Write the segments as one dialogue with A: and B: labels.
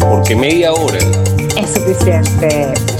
A: porque media hora
B: es suficiente.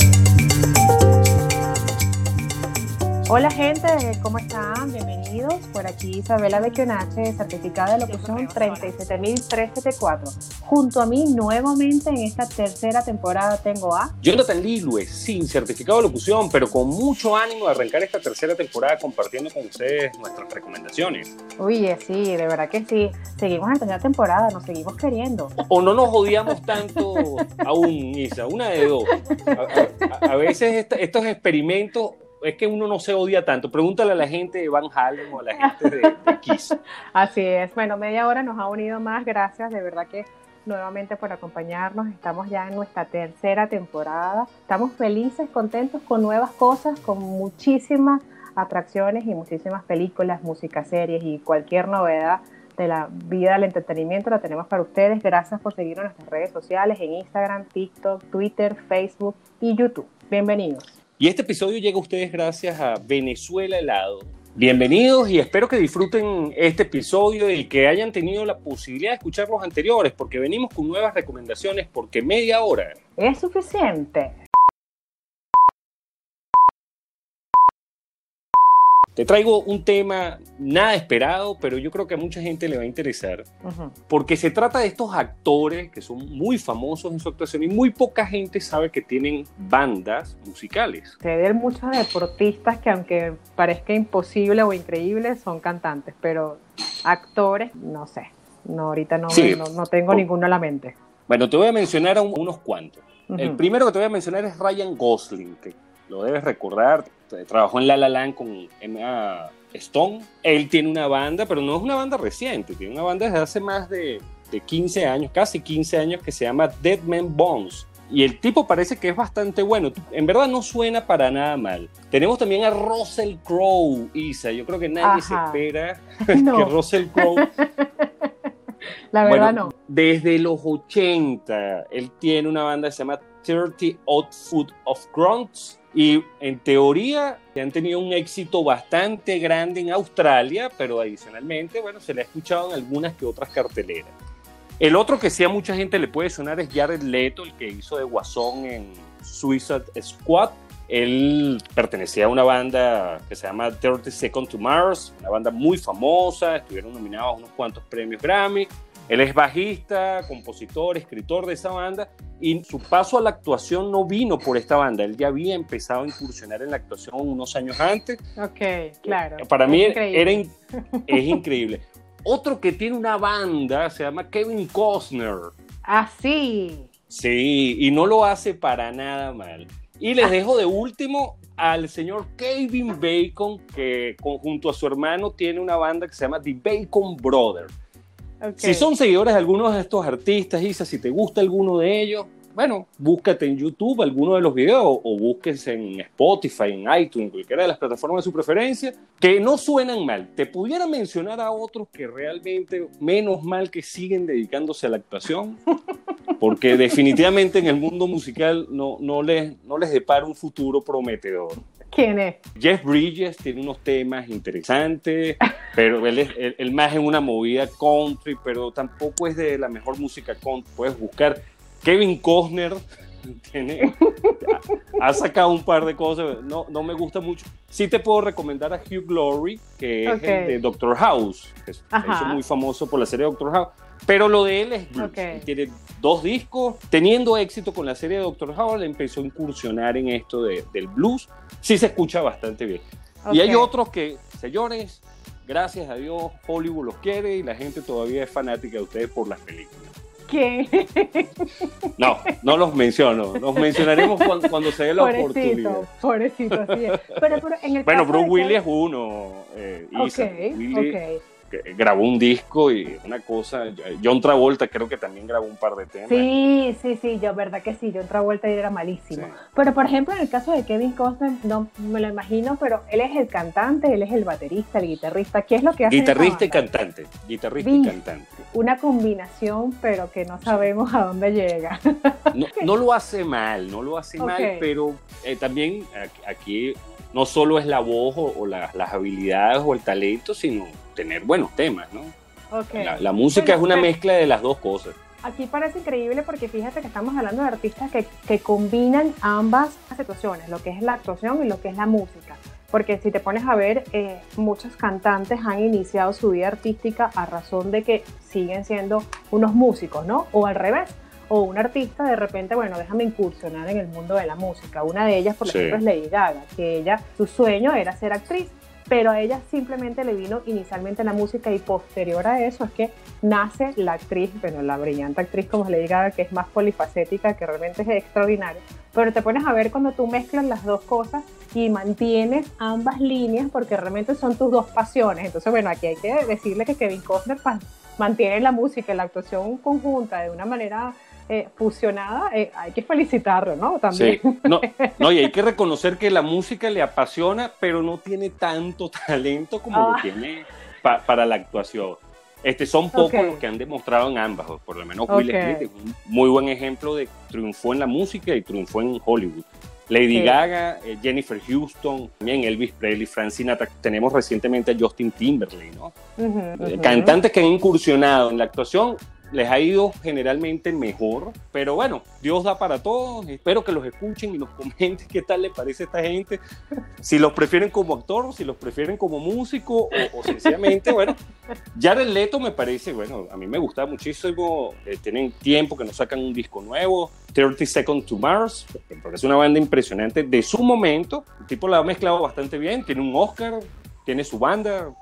B: Hola gente, ¿cómo están? Bienvenidos. Por aquí Isabela Becchionache, certificada de locución 37374. Junto a mí nuevamente en esta tercera temporada tengo a
A: Jonathan Lilue, sin certificado de locución, pero con mucho ánimo de arrancar esta tercera temporada compartiendo con ustedes nuestras recomendaciones.
B: Uy, sí, de verdad que sí. Seguimos en tercera temporada, nos seguimos queriendo.
A: O no nos odiamos tanto aún, Isa, una de dos. A, a- a veces esta- estos experimentos es que uno no se odia tanto. Pregúntale a la gente de Van Halen o a la gente de, de Kiss.
B: Así es. Bueno, media hora nos ha unido más. Gracias, de verdad que nuevamente por acompañarnos. Estamos ya en nuestra tercera temporada. Estamos felices, contentos con nuevas cosas, con muchísimas atracciones y muchísimas películas, música, series y cualquier novedad de la vida del entretenimiento la tenemos para ustedes. Gracias por seguirnos en nuestras redes sociales, en Instagram, TikTok, Twitter, Facebook y YouTube. Bienvenidos.
A: Y este episodio llega a ustedes gracias a Venezuela Helado. Bienvenidos y espero que disfruten este episodio y que hayan tenido la posibilidad de escuchar los anteriores porque venimos con nuevas recomendaciones porque media hora
B: ¿Es suficiente?
A: Te traigo un tema nada esperado, pero yo creo que a mucha gente le va a interesar,
B: Ujú.
A: porque se trata de estos actores que son muy famosos en su actuación y muy poca gente sabe que tienen bandas musicales.
B: Se ven muchos deportistas que aunque parezca imposible o increíble, son cantantes, pero actores, no sé. No, ahorita no,
A: Sí.
B: no, no tengo
A: Oh.
B: ninguno a la mente.
A: Bueno, te voy a mencionar a un- unos cuantos. El
B: Ujú.
A: primero que te voy a mencionar es Ryan Gosling, que lo debes recordar. Trabajó en La La Land con Emma Stone. Él tiene una banda, pero no es una banda reciente, tiene una banda desde hace más de, de 15 años, casi 15 años, que se llama Dead Man Bones. Y el tipo parece que es bastante bueno. En verdad no suena para nada mal. Tenemos también a Russell Crowe, Isa. Yo creo que nadie se
B: Ajá.
A: espera
B: No.
A: que Russell Crowe
B: La verdad
A: bueno,
B: no.
A: Desde los 80, él tiene una banda que se llama 30 Odd Foot of Grunts. Y en teoría han tenido un éxito bastante grande en Australia, pero adicionalmente, bueno, se le ha escuchado en algunas que otras carteleras. El otro que sí a mucha gente le puede sonar es Jared Leto, el que hizo de Guasón en Suicide Squad. Él pertenecía a una banda que se llama 30 Second to Mars, una banda muy famosa, estuvieron nominados a unos cuantos premios Grammy. Él es bajista, compositor, escritor de esa banda y su paso a la actuación no vino por esta banda. Él ya había empezado a incursionar en la actuación unos años antes.
B: Ok, claro.
A: Para mí
B: Es
A: era,
B: increíble.
A: in- es increíble. Otro que tiene una banda se llama Kevin Costner.
B: Así.
A: Sí, y no lo hace para nada mal. Y les dejo de último al señor Kevin Bacon, que junto a su hermano tiene una banda que se llama The Bacon Brothers. Si son seguidores de algunos de estos artistas, Isa, si te gusta alguno de ellos, bueno, búscate en YouTube alguno de los videos o búsquense en Spotify, en iTunes, cualquiera de las plataformas de su preferencia, que no suenan mal. Te pudiera mencionar a otros que realmente, menos mal que siguen dedicándose a la actuación, porque definitivamente en el mundo musical no, no, les, no les depara un futuro prometedor.
B: ¿Quién es?
A: Jeff Bridges tiene unos temas interesantes, pero él es él, él más en una movida country, pero tampoco es de la mejor música country. Puedes buscar Kevin Costner, tiene, ha, sacado un par de cosas, no, no me gusta mucho. Sí te puedo recomendar a Hugh Glory, que es el de Doctor House, que hizo muy famoso por la serie Doctor House. Pero lo de él es blues. Él tiene dos discos. Teniendo éxito con la serie de Doctor House, le empezó a incursionar en esto de- del blues. Sí se escucha bastante bien. Y hay otros que, señores, gracias a Dios, Hollywood los quiere y la gente todavía es fanática de ustedes por las películas.
B: ¿Quién?
A: No, no los menciono. Los mencionaremos cuando, cuando se dé la oportunidad.
B: Pobrecito, pobrecito, así es. Pero, pero en el
A: Bueno, Bruce Willis es uno. eh, Isa.
B: Ok,
A: Willis,
B: ok.
A: que grabó un disco y una cosa. John Travolta creo que también grabó un par de temas.
B: Sí, sí, sí, yo, verdad que sí, yo otra vuelta era malísimo.
A: Sí.
B: Pero por ejemplo, en el caso de Kevin Costner, no me lo imagino, pero él es el cantante, él es el baterista, el guitarrista. ¿Qué es lo que hace?
A: Guitarrista y cantante. Guitarrista y cantante.
B: Una combinación, pero que no sabemos a dónde llega.
A: No, no lo hace mal, no lo hace mal, pero eh, también aquí no solo es la voz o, o la- las habilidades o el talento, sino tener buenos temas, ¿no? La, la música
B: Bueno,
A: es una
B: pero-
A: mezcla de las dos cosas.
B: aquí parece increíble porque fíjate que estamos hablando de artistas que, que combinan ambas situaciones, lo que es la actuación y lo que es la música. Porque si te pones a ver, eh, muchos cantantes han iniciado su vida artística a razón de que siguen siendo unos músicos, ¿no? O al revés, o un artista de repente, bueno, déjame incursionar en el mundo de la música. Una de ellas, por ejemplo, es Lady Gaga, que ella, su sueño era ser actriz pero a ella simplemente le vino inicialmente la música y posterior a eso es que nace la actriz, bueno, la brillante actriz como se le diga, que es más polifacética, que realmente es extraordinaria. Pero te pones a ver cuando tú mezclas las dos cosas y mantienes ambas líneas porque realmente son tus dos pasiones. Entonces, bueno, aquí hay que decirle que Kevin Costner mantiene la música y la actuación conjunta de una manera eh, fusionada, eh, hay que felicitarlo, ¿no? También.
A: Sí. No, no, y hay que reconocer que la música le apasiona, pero no tiene tanto talento como lo ah. tiene para la actuación. Este, son pocos los que han demostrado en ambas, por lo menos Will Smith es un muy buen ejemplo de triunfó en la música y triunfó en Hollywood. Lady Gaga, eh, Jennifer Houston, también Elvis Presley, Frank Sinatra. Tenemos recientemente a Justin Timberlake, ¿no? Cantantes que han incursionado en la actuación les ha ido generalmente mejor, pero bueno, Dios da para todos. Espero que los escuchen y nos comenten qué tal les parece a esta gente. Si los prefieren como actor, si los prefieren como músico o, sencillamente, bueno, Jared Leto me parece, bueno, a mí me gusta muchísimo. Eh, tienen tiempo que nos sacan un disco nuevo, 30 Seconds to Mars, porque es una banda impresionante de su momento. El tipo la ha mezclado bastante bien, tiene un Oscar, tiene su banda.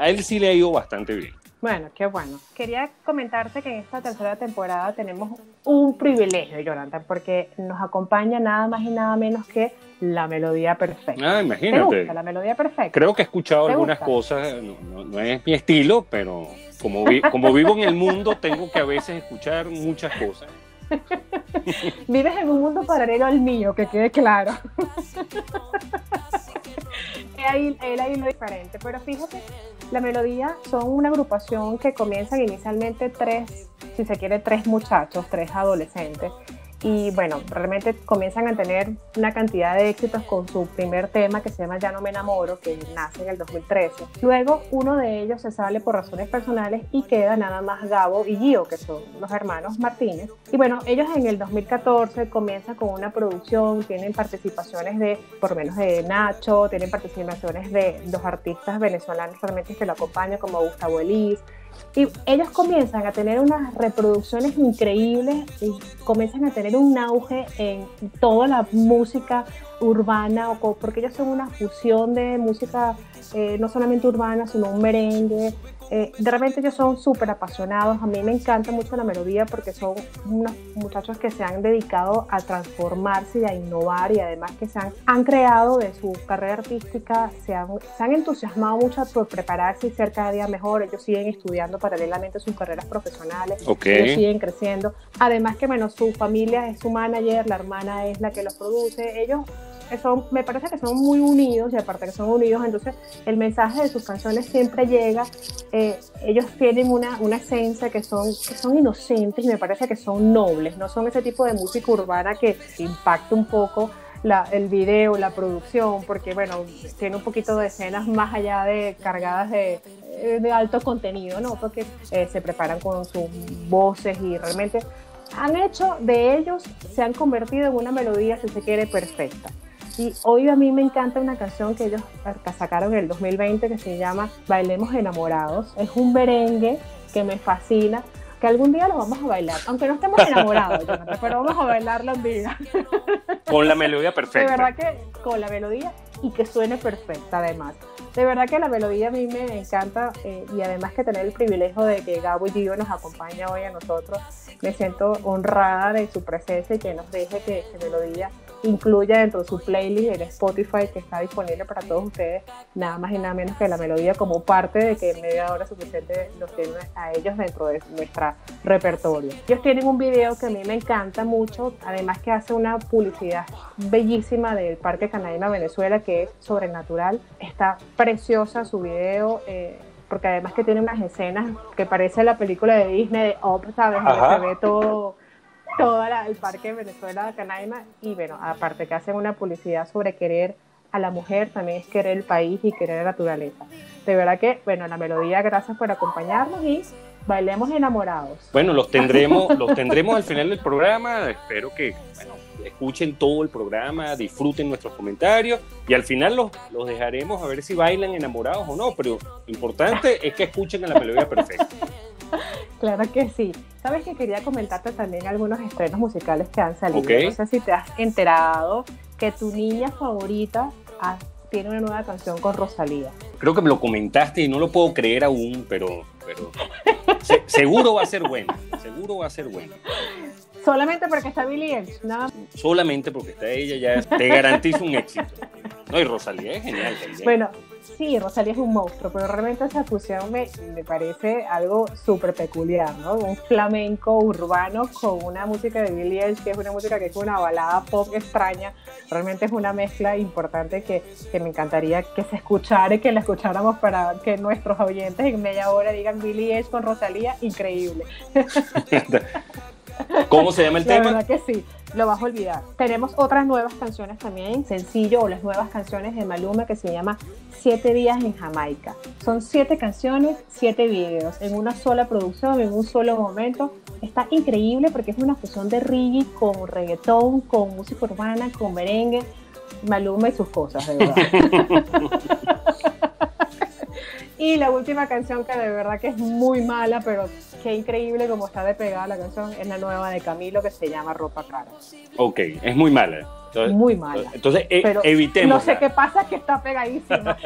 A: A él sí le ha ido bastante bien.
B: Bueno, qué bueno. Quería comentarte que en esta tercera temporada tenemos un privilegio, Jonathan, porque nos acompaña nada más y nada menos que la melodía perfecta.
A: Ah, imagínate.
B: la melodía perfecta?
A: Creo que he escuchado algunas cosas, no, es mi estilo, pero como, como vivo en el mundo, tengo que a veces escuchar muchas cosas.
B: Vives en un mundo paralelo al mío, que quede claro. él ahí lo diferente. Pero fíjate, la melodía son una agrupación que comienzan inicialmente tres, si se quiere, tres muchachos, tres adolescentes y bueno, realmente comienzan a tener una cantidad de éxitos con su primer tema que se llama Ya no me enamoro, que nace en el 2013. Luego uno de ellos se sale por razones personales y queda nada más Gabo y Gio, que son los hermanos Martínez. Y bueno, ellos en el 2014 comienzan con una producción, tienen participaciones de, por lo menos de Nacho, tienen participaciones de dos artistas venezolanos realmente que lo acompañan como Gustavo Elis, y ellos comienzan a tener unas reproducciones increíbles y comienzan a tener un auge en toda la música urbana, porque ellos son una fusión de música eh, no solamente urbana, sino un merengue, eh, de repente ellos son súper apasionados, a mí me encanta mucho la melodía porque son unos muchachos que se han dedicado a transformarse y a innovar y además que se han, creado de su carrera artística, se han, se han, entusiasmado mucho por prepararse y ser cada día mejor, ellos siguen estudiando paralelamente sus carreras profesionales, ellos siguen creciendo, además que bueno, su familia es su manager, la hermana es la que los produce, ellos son, me parece que son muy unidos y aparte que son unidos, entonces el mensaje de sus canciones siempre llega. Eh, ellos tienen una, una esencia que son, que son inocentes y me parece que son nobles, no son ese tipo de música urbana que impacta un poco la, el video, la producción, porque bueno, tiene un poquito de escenas más allá de cargadas de, eh, de alto contenido, ¿no? Porque eh, se preparan con sus voces y realmente han hecho de ellos, se han convertido en una melodía, si se quiere, perfecta. Y hoy a mí me encanta una canción que ellos sacaron en el 2020 que se llama Bailemos Enamorados. Es un merengue que me fascina, que algún día lo vamos a bailar, aunque no estemos enamorados, pero vamos a bailarlo un día.
A: Con la melodía perfecta.
B: De verdad que con la melodía y que suene perfecta además. De verdad que la melodía a mí me encanta eh, y además que tener el privilegio de que Gabo y Gio nos acompaña hoy a nosotros, me siento honrada de su presencia y que nos deje que, que melodía incluya dentro de su playlist en Spotify que está disponible para todos ustedes, nada más y nada menos que la melodía como parte de que media hora suficiente los tienen a ellos dentro de nuestro repertorio. Ellos tienen un video que a mí me encanta mucho, además que hace una publicidad bellísima del Parque Canaima Venezuela que es sobrenatural. Está preciosa su video. Eh, porque además que tiene unas escenas que parece la película de Disney de Up, ¿sabes? Donde se ve todo todo el Parque Venezuela de Canaima y bueno, aparte que hacen una publicidad sobre querer a la mujer, también es querer el país y querer la naturaleza. De verdad que, bueno, la melodía, gracias por acompañarnos y bailemos enamorados.
A: Bueno, los tendremos, los tendremos al final del programa. Espero que bueno, escuchen todo el programa, disfruten nuestros comentarios y al final los, los dejaremos a ver si bailan enamorados o no. Pero lo importante es que escuchen a la melodía perfecta.
B: Claro que sí. Sabes que quería comentarte también algunos estrenos musicales que han salido. No sé si te has enterado que tu niña favorita tiene una nueva canción con Rosalía.
A: Creo que me lo comentaste y no lo puedo creer aún, pero, pero seguro va a ser bueno. Seguro va a ser bueno.
B: Solamente porque está Billie Eilish, ¿no?
A: Solamente porque está ella, ya te garantizo un éxito. No, y Rosalía es genial también.
B: Bueno, sí, Rosalía es un monstruo, pero realmente esa fusión me, me parece algo súper peculiar, ¿no? Un flamenco urbano con una música de Billie Eilish, que es una música que es una balada pop extraña. Realmente es una mezcla importante que, que me encantaría que se escuchara y que la escucháramos para que nuestros oyentes en media hora digan Billie Eilish con Rosalía, increíble.
A: ¿Cómo se llama el tema?
B: La verdad que sí, lo vas a olvidar. Tenemos otras nuevas canciones también, sencillo, o las nuevas canciones de Maluma que se llama Siete días en Jamaica. Son siete canciones, siete videos, en una sola producción, en un solo momento. Está increíble porque es una fusión de reggae con reggaetón, con música urbana, con merengue. Maluma y sus cosas, de verdad. Y la última canción que de verdad que es muy mala, pero qué increíble como está de pegada la canción, es la nueva de Camilo que se llama Ropa Cara.
A: Ok, es muy mala.
B: muy mala.
A: Entonces, e evitemos.
B: No sé qué pasa, que está pegadísima.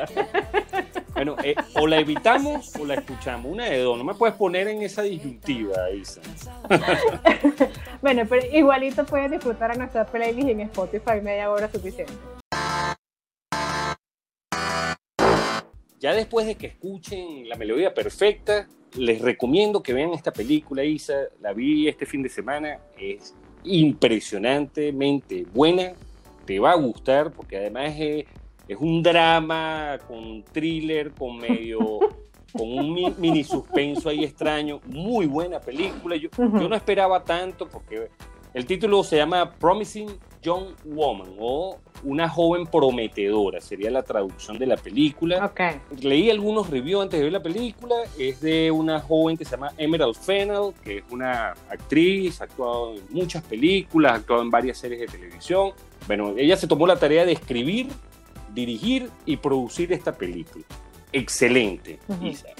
A: bueno, eh, o la evitamos o la escuchamos, una de dos. No me puedes poner en esa disyuntiva, Isa.
B: bueno, pero igualito puedes disfrutar a nuestra playlist en Spotify media hora suficiente.
A: Ya después de que escuchen la melodía perfecta, les recomiendo que vean esta película, Isa. La vi este fin de semana. Es impresionantemente buena. Te va a gustar porque además es, un drama con thriller, con medio. con un mini suspenso ahí extraño. Muy buena película. Yo, yo no esperaba tanto porque el título se llama Promising Young Woman o Una joven prometedora, sería la traducción de la película. Leí algunos reviews antes de ver la película, es de una joven que se llama Emerald Fennell, que es una actriz, ha actuado en muchas películas, ha actuado en varias series de televisión. Bueno, ella se tomó la tarea de escribir, dirigir y producir esta película. Excelente,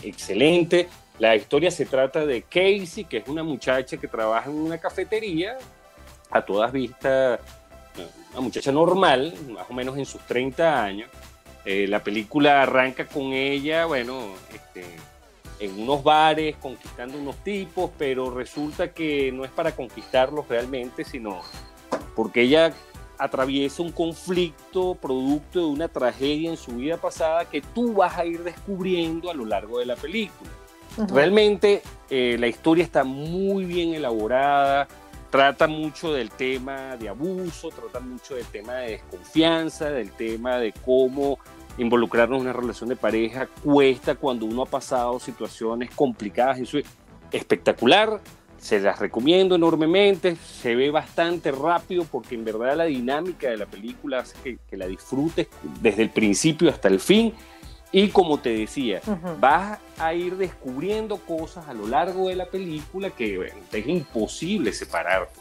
A: excelente. La historia se trata de Casey, que es una muchacha que trabaja en una cafetería, a todas vistas una muchacha normal, más o menos en sus 30 años. Eh, la película arranca con ella, bueno, este, en unos bares conquistando unos tipos, pero resulta que no es para conquistarlos realmente, sino porque ella atraviesa un conflicto producto de una tragedia en su vida pasada que tú vas a ir descubriendo a lo largo de la película. Realmente eh, la historia está muy bien elaborada, trata mucho del tema de abuso, trata mucho del tema de desconfianza, del tema de cómo involucrarnos en una relación de pareja cuesta cuando uno ha pasado situaciones complicadas. Eso es espectacular, se las recomiendo enormemente, se ve bastante rápido porque en verdad la dinámica de la película hace que, que la disfrutes desde el principio hasta el fin y como te decía, vas a ir descubriendo cosas a lo largo de la película que es imposible separarte.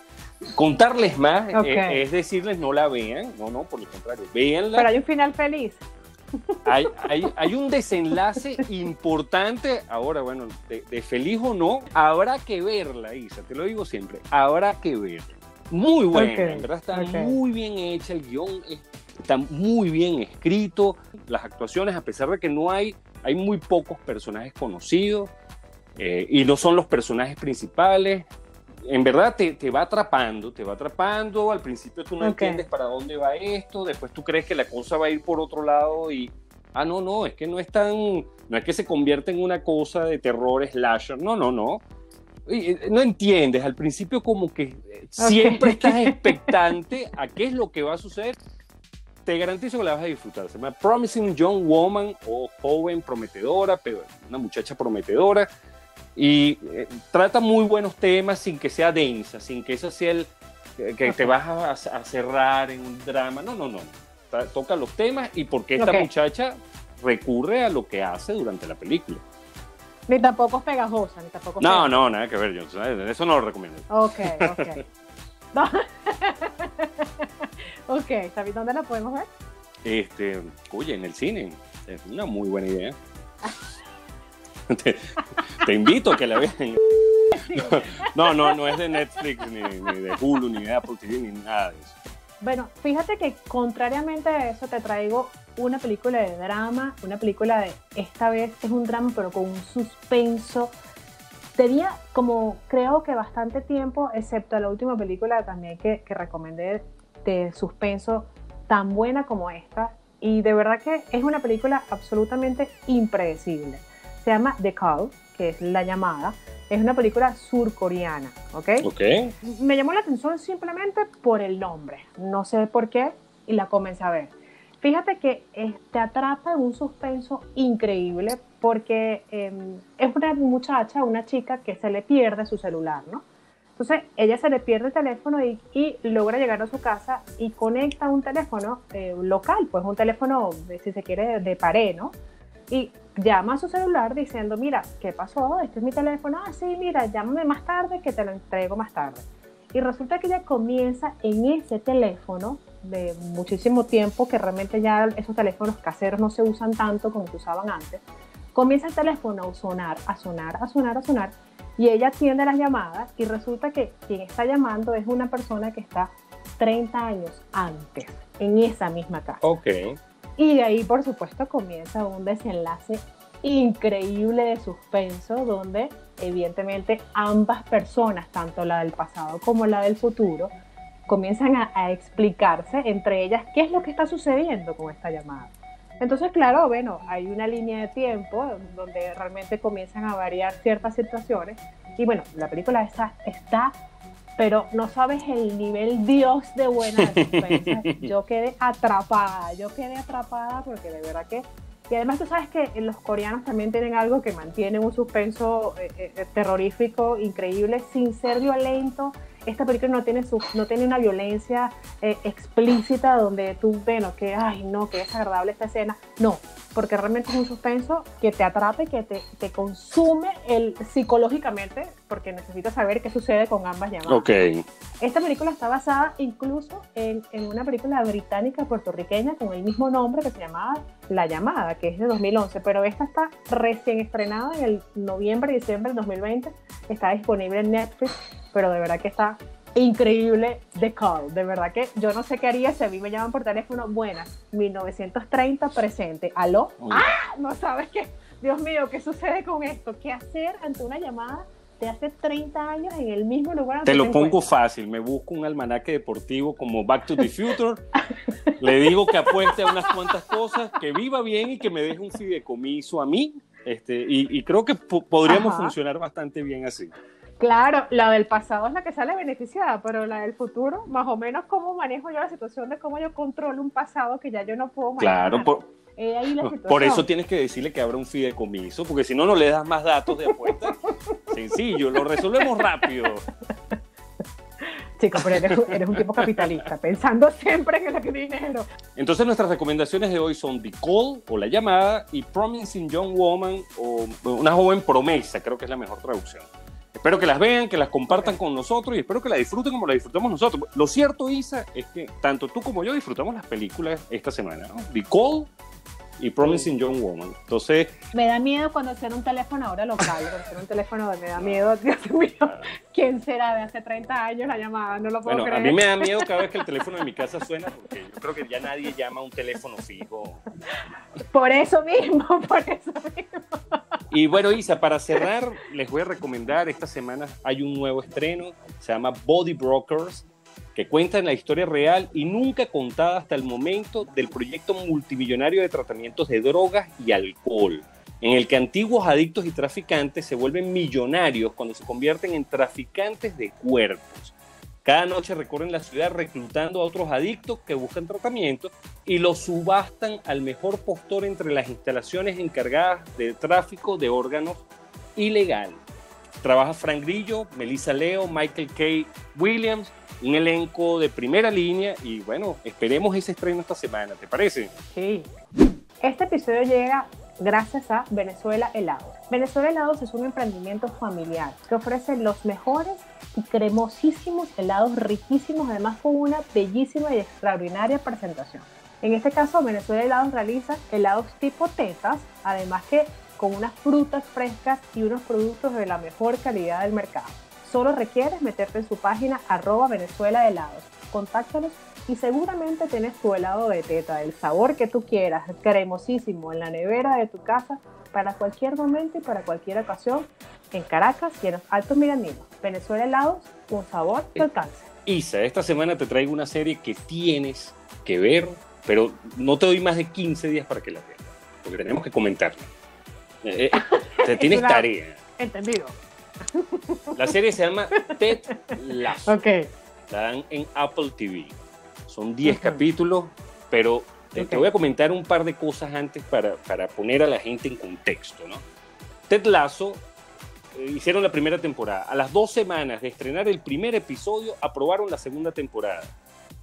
A: Contarles más eh, es, decirles no la vean, no, no, por el contrario, véanla.
B: Pero hay un final feliz.
A: Hay, hay, un desenlace importante, ahora bueno, de, feliz o no, habrá que verla, Isa, te lo digo siempre, habrá que verla. Muy buena, en verdad está muy bien hecha, el guion es está muy bien escrito, las actuaciones, a pesar de que no hay, hay muy pocos personajes conocidos eh, y no son los personajes principales, en verdad te, te, va atrapando, te va atrapando, al principio tú no entiendes para dónde va esto, después tú crees que la cosa va a ir por otro lado y, ah, no, no, es que no es tan, no es que se convierte en una cosa de terror slasher, no, no, no. No entiendes, al principio como que siempre estás expectante a qué es lo que va a suceder te garantizo que la vas a disfrutar. Se llama Promising Young Woman o joven prometedora, pero una muchacha prometedora. Y eh, trata muy buenos temas sin que sea densa, sin que eso sea el que te vas a, cerrar en un drama. No, no, no. Toca los temas y porque esta muchacha recurre a lo que hace durante la película.
B: Ni tampoco es pegajosa, ni tampoco es
A: No,
B: pegajosa.
A: no, nada que ver, yo eso no lo recomiendo.
B: Ok, ok. Ok, ¿sabes dónde la podemos ver?
A: Este, oye, en el cine, es una muy buena idea. te, te invito a que la vean. No, no, no es de Netflix, ni, ni de Hulu, ni de Apple TV, ni nada de eso.
B: Bueno, fíjate que contrariamente a eso te traigo una película de drama, una película de, esta vez es un drama pero con un suspenso. Tenía como creo que bastante tiempo, excepto la última película también que, que recomendé de suspenso, tan buena como esta. Y de verdad que es una película absolutamente impredecible. Se llama The Call, que es La Llamada. Es una película surcoreana, ¿ok?
A: Ok.
B: me llamó la atención simplemente por el nombre. No sé por qué y la comencé a ver. Fíjate que eh, te atrapa en un suspenso increíble porque eh, es una muchacha, una chica que se le pierde su celular, ¿no? Entonces ella se le pierde el teléfono y, y logra llegar a su casa y conecta un teléfono eh, local, pues un teléfono, eh, si se quiere, de, pared, ¿no? Y llama a su celular diciendo, mira, ¿qué pasó? Este es mi teléfono. Ah, sí, mira, llámame más tarde que te lo entrego más tarde. Y resulta que ella comienza en ese teléfono de muchísimo tiempo, que realmente ya esos teléfonos caseros no se usan tanto como se usaban antes. Comienza el teléfono a sonar, a sonar, a sonar, a sonar. Y ella atiende las llamadas y resulta que quien está llamando es una persona que está 30 años antes, en esa misma casa.
A: Ok.
B: Y de ahí, por supuesto, comienza un desenlace increíble de suspenso, donde evidentemente ambas personas, tanto la del pasado como la del futuro, comienzan a, a explicarse entre ellas qué es lo que está sucediendo con esta llamada. Entonces, claro, bueno, hay una línea de tiempo donde realmente comienzan a variar ciertas situaciones. Y bueno, la película está, está pero no sabes el nivel Dios de buena de. Yo quedé atrapada, yo quedé atrapada porque de verdad que... Y además tú sabes que los coreanos también tienen algo que mantiene un suspenso eh, eh, terrorífico increíble sin ser violento. Esta película no tiene, su, no tiene una violencia eh, explícita donde tú, bueno, que, ay, no, qué desagradable esta escena. No, porque realmente es un suspenso que te atrape, que te, te consume el, psicológicamente, porque necesitas saber qué sucede con ambas llamadas.
A: Ok.
B: Esta película está basada incluso en, en, una película británica puertorriqueña con el mismo nombre que se llamaba La Llamada, que es de 2011, pero esta está recién estrenada en el noviembre y diciembre del 2020, está disponible en Netflix, pero de verdad que está increíble The Call, de verdad que yo no sé qué haría si a mí me llaman por teléfono, buenas, 1930 presente, aló, ah, no sabes qué, Dios mío, ¿qué sucede con esto? ¿Qué hacer ante una llamada de hace 30 años en el mismo lugar?
A: Te lo pongo
B: encuentras?
A: fácil, me busco un almanaque deportivo como Back to the Future, le digo que apueste a unas cuantas cosas, que viva bien y que me deje un fideicomiso a mí, este, y, y creo que po- podríamos
B: Ajá.
A: funcionar bastante bien así.
B: Claro, la del pasado es la que sale beneficiada, pero la del futuro, más o menos cómo manejo yo la situación de cómo yo controlo un pasado que ya yo no puedo manejar.
A: Claro, por,
B: ahí la
A: por eso tienes que decirle que abra un fideicomiso, porque si no, no le das más datos de apuesta. Sencillo, lo resolvemos rápido.
B: Chico, pero eres, eres un tipo capitalista, pensando siempre en el dinero.
A: Entonces nuestras recomendaciones de hoy son The Call o La Llamada y Promising Young Woman o Una joven promesa, creo que es la mejor traducción. Espero que las vean, que las compartan con nosotros y espero que la disfruten como la disfrutamos nosotros. Lo cierto, Isa, es que tanto tú como yo disfrutamos las películas esta semana, ¿no? The Call y Promising Young Woman. Entonces,
B: Me da miedo cuando sea un teléfono ahora local, cuando sea un teléfono me da miedo, Dios mío, ¿quién será de hace 30 años la llamada? No lo puedo
A: bueno, a
B: creer.
A: mí me da miedo cada vez que el teléfono de mi casa suena porque yo creo que ya nadie llama a un teléfono fijo.
B: Por eso mismo, por eso mismo.
A: Y bueno, Isa, para cerrar, les voy a recomendar, esta semana hay un nuevo estreno, se llama Body Brokers, que cuenta en la historia real y nunca contada hasta el momento del proyecto multimillonario de tratamientos de drogas y alcohol, en el que antiguos adictos y traficantes se vuelven millonarios cuando se convierten en traficantes de cuerpos. Cada noche recorren la ciudad reclutando a otros adictos que buscan tratamiento y los subastan al mejor postor entre las instalaciones encargadas de tráfico de órganos ilegal. Trabaja Frank Grillo, Melissa Leo, Michael K. Williams, un elenco de primera línea y bueno, esperemos ese estreno esta semana, ¿te parece?
B: Sí. Este episodio llega gracias a Venezuela Helados. Venezuela Helados es un emprendimiento familiar que ofrece los mejores cremosísimos helados riquísimos, además con una bellísima y extraordinaria presentación. En este caso, Venezuela Helados realiza helados tipo tetas, además que con unas frutas frescas y unos productos de la mejor calidad del mercado. Solo requieres meterte en su página arroba Venezuela Helados. Contáctalos y seguramente tienes tu helado de teta, del sabor que tú quieras, cremosísimo, en la nevera de tu casa, para cualquier momento y para cualquier ocasión, en Caracas y en los Altos Mirandinos. Venezuela Helados, un sabor que alcance.
A: Isa, esta semana te traigo una serie que tienes que ver, pero no te doy más de 15 días para que la veas, porque tenemos que comentarla. Eh, eh, te tienes tarea.
B: Entendido.
A: La serie se llama Ted Lasso.
B: Ok.
A: La dan en Apple TV. Son 10 capítulos, pero te, voy a comentar un par de cosas antes para, para poner a la gente en contexto. ¿no? Ted Lasso eh, hicieron la primera temporada. A las dos semanas de estrenar el primer episodio, aprobaron la segunda temporada.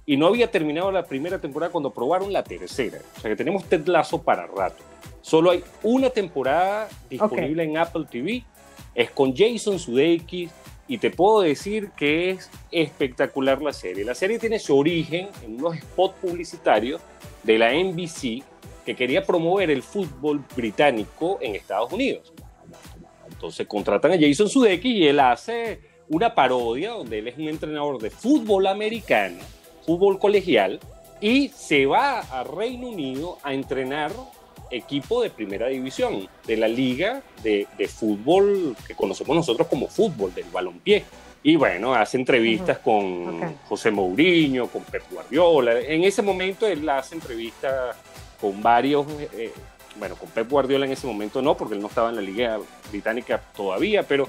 A: Y no había terminado la primera temporada cuando aprobaron la tercera. O sea que tenemos Ted Lasso para rato. Solo hay una temporada disponible en Apple TV. Es con Jason Sudeikis, y te puedo decir que es espectacular la serie. La serie tiene su origen en unos spots publicitarios de la NBC que quería promover el fútbol británico en Estados Unidos. Entonces contratan a Jason Sudeikis y él hace una parodia donde él es un entrenador de fútbol americano, fútbol colegial, y se va a Reino Unido a entrenar equipo de primera división, de la liga de, fútbol que conocemos nosotros como fútbol, del balompié. Y bueno, hace entrevistas con José Mourinho, con Pep Guardiola. En ese momento él hace entrevistas con varios, eh, bueno, con Pep Guardiola en ese momento no, porque él no estaba en la liga británica todavía, pero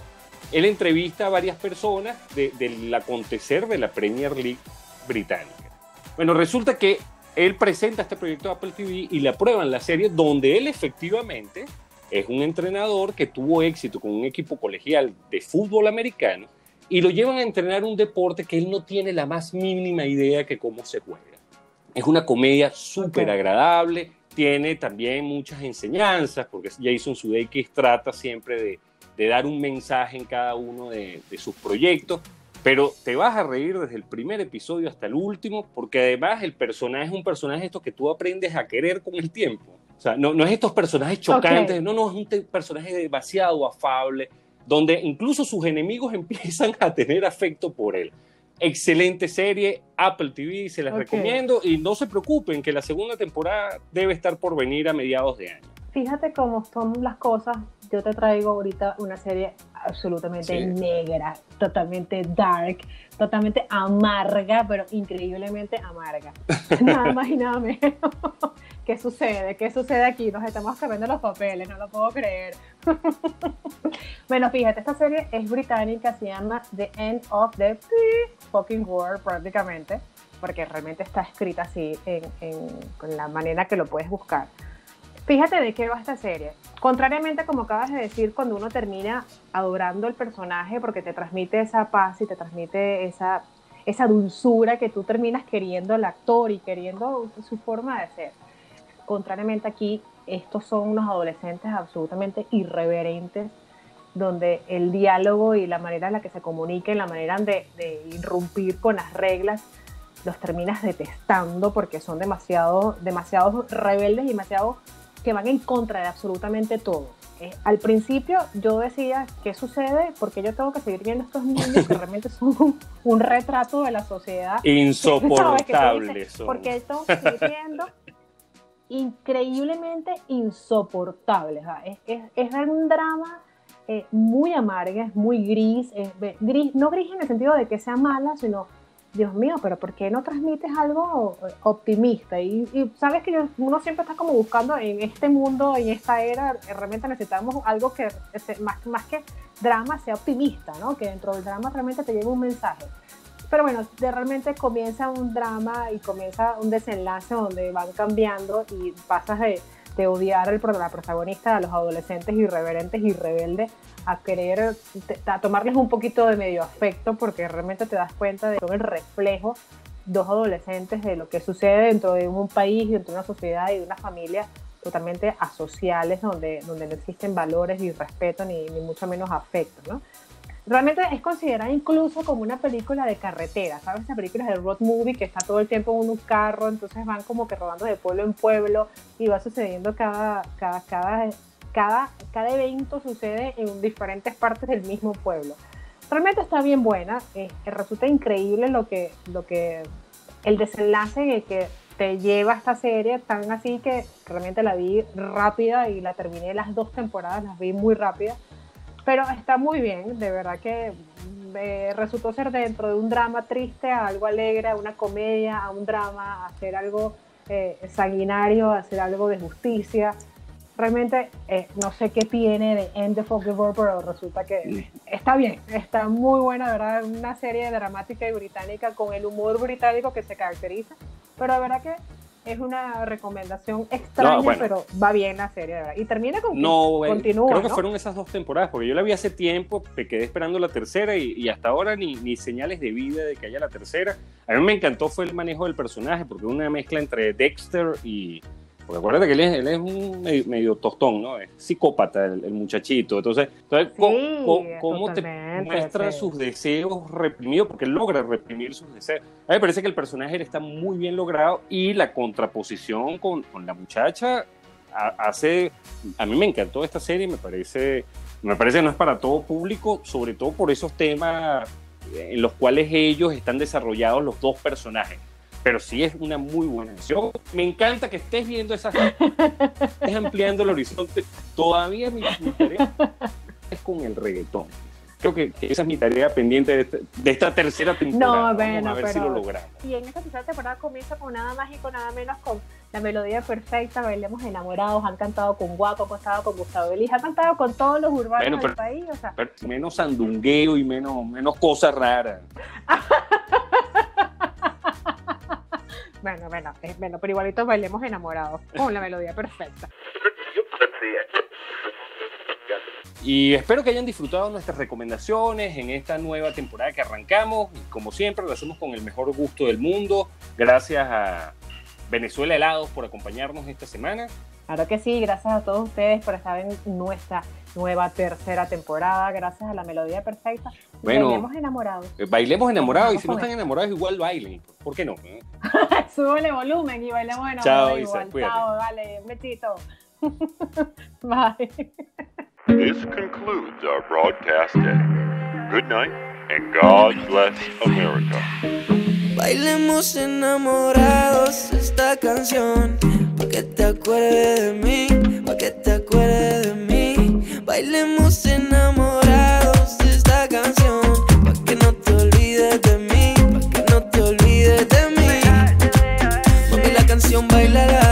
A: él entrevista a varias personas del acontecer de la Premier League británica. Bueno, resulta que él presenta este proyecto de Apple TV y le aprueban la serie donde él efectivamente es un entrenador que tuvo éxito con un equipo colegial de fútbol americano y lo llevan a entrenar un deporte que él no tiene la más mínima idea que cómo se juega. Es una comedia súper agradable, tiene también muchas enseñanzas, porque Jason Sudeikis trata siempre de, de dar un mensaje en cada uno de, de sus proyectos. Pero te vas a reír desde el primer episodio hasta el último, porque además el personaje es un personaje esto que tú aprendes a querer con el tiempo. O sea, no, no es estos personajes chocantes, no, no, es un personaje demasiado afable, donde incluso sus enemigos empiezan a tener afecto por él. Excelente serie, Apple TV, se las recomiendo y no se preocupen que la segunda temporada debe estar por venir a mediados de año.
B: Fíjate cómo son las cosas yo te traigo ahorita una serie absolutamente negra, totalmente dark, totalmente amarga, pero increíblemente amarga. nada más y nada menos. ¿Qué sucede? ¿Qué sucede aquí? Nos estamos cambiando los papeles, no lo puedo creer. bueno, fíjate, esta serie es británica, se llama The End of the Fucking World prácticamente, porque realmente está escrita así en, en, con la manera que lo puedes buscar. Fíjate de qué va esta serie. Contrariamente, como acabas de decir, cuando uno termina adorando el personaje porque te transmite esa paz y te transmite esa, esa dulzura que tú terminas queriendo el actor y queriendo su forma de ser. Contrariamente aquí, estos son unos adolescentes absolutamente irreverentes, donde el diálogo y la manera en la que se comuniquen, la manera de, de irrumpir con las reglas, los terminas detestando porque son demasiado, demasiado rebeldes y demasiado que van en contra de absolutamente todo. Eh, al principio yo decía, ¿qué sucede? Porque yo tengo que seguir viendo estos niños que realmente son un, retrato de la sociedad.
A: Insoportables.
B: Porque tengo que seguir viendo increíblemente insoportables. Es, es, es, un drama eh, muy amargo, es muy gris, es, gris, no gris en el sentido de que sea mala, sino Dios mío, pero ¿por qué no transmites algo optimista? Y, sabes que uno siempre está como buscando en este mundo, en esta era, realmente necesitamos algo que más, más que drama sea optimista, ¿no? Que dentro del drama realmente te lleve un mensaje. Pero bueno, de realmente comienza un drama y comienza un desenlace donde van cambiando y pasas de, de odiar al la protagonista, a los adolescentes irreverentes y rebeldes, a querer, a tomarles un poquito de medio afecto porque realmente te das cuenta de todo el reflejo dos adolescentes de lo que sucede dentro de un país, dentro de una sociedad y de una familia totalmente asociales, donde, donde no existen valores ni respeto, ni, ni mucho menos afecto, ¿no? Realmente es considerada incluso como una película de carretera, ¿sabes? Esa película de road movie que está todo el tiempo en un carro, entonces van como que rodando de pueblo en pueblo y va sucediendo cada, cada, cada, cada, cada evento sucede en diferentes partes del mismo pueblo. Realmente está bien buena, eh, resulta increíble lo que, lo que el desenlace en el que te lleva esta serie, tan así que realmente la vi rápida y la terminé las dos temporadas, las vi muy rápida pero está muy bien, de verdad que me resultó ser dentro de un drama triste a algo alegre, a una comedia, a un drama, a hacer algo eh, sanguinario, a hacer algo de justicia. Realmente eh, no sé qué tiene de End the Fucking World, pero resulta que está bien, está muy buena, ¿verdad? Una serie dramática y británica con el humor británico que se caracteriza, pero de verdad que es una recomendación extraña, pero va bien la serie, ¿verdad? Y termina con
A: no, continúa. Creo que fueron esas dos temporadas, porque yo la vi hace tiempo, me quedé esperando la tercera y, hasta ahora ni, ni, señales de vida de que haya la tercera. A mí me encantó fue el manejo del personaje, porque una mezcla entre Dexter y, porque acuérdate que él es, un medio, tostón, ¿no? Es psicópata el, muchachito. Entonces, entonces ¿cómo, te muestra sus deseos reprimidos? Porque él logra reprimir sus deseos. A mí me parece que el personaje está muy bien logrado y la contraposición con, con la muchacha hace... A mí me encantó esta serie, me parece, me parece que no es para todo público, sobre todo por esos temas en los cuales ellos están desarrollados los dos personajes pero sí es una muy buena opción. Me encanta que estés viendo esas, estés ampliando el horizonte. Todavía mi, tarea es con el reggaetón. Creo que, esa es mi tarea pendiente de, este, esta tercera temporada.
B: No, bueno,
A: a ver si lo logramos.
B: Y en esta tercera temporada comienza con nada más y con nada menos con la melodía perfecta, bailemos enamorados, han cantado con Guaco, han cantado con Gustavo Elis, han cantado con todos los urbanos del país. O sea.
A: menos sandungueo y menos, menos cosas raras.
B: Bueno, bueno, es, bueno, pero igualito bailemos enamorados con la melodía perfecta.
A: Y espero que hayan disfrutado nuestras recomendaciones en esta nueva temporada que arrancamos. Como siempre, lo hacemos con el mejor gusto del mundo. Gracias a Venezuela Helados por acompañarnos esta semana.
B: Claro que sí, gracias a todos ustedes por estar en nuestra nueva tercera temporada, gracias a la melodía perfecta.
A: Bueno,
B: bailemos enamorados.
A: Eh, bailemos enamorados y si no están enamorados igual bailen, ¿por qué no?
B: Súbele volumen y bailemos enamorados Chao, igual. Chao, dale, un besito. Bye.
C: This concludes our broadcast day. Good night and God bless America.
D: Bailemos enamorados esta canción, pa' que te acuerdes de mí, pa' que te acuerdes de mí. Bailemos enamorados esta canción, pa' que no te olvides de mí, pa' que no te olvides de mí. Mami, la canción bailala,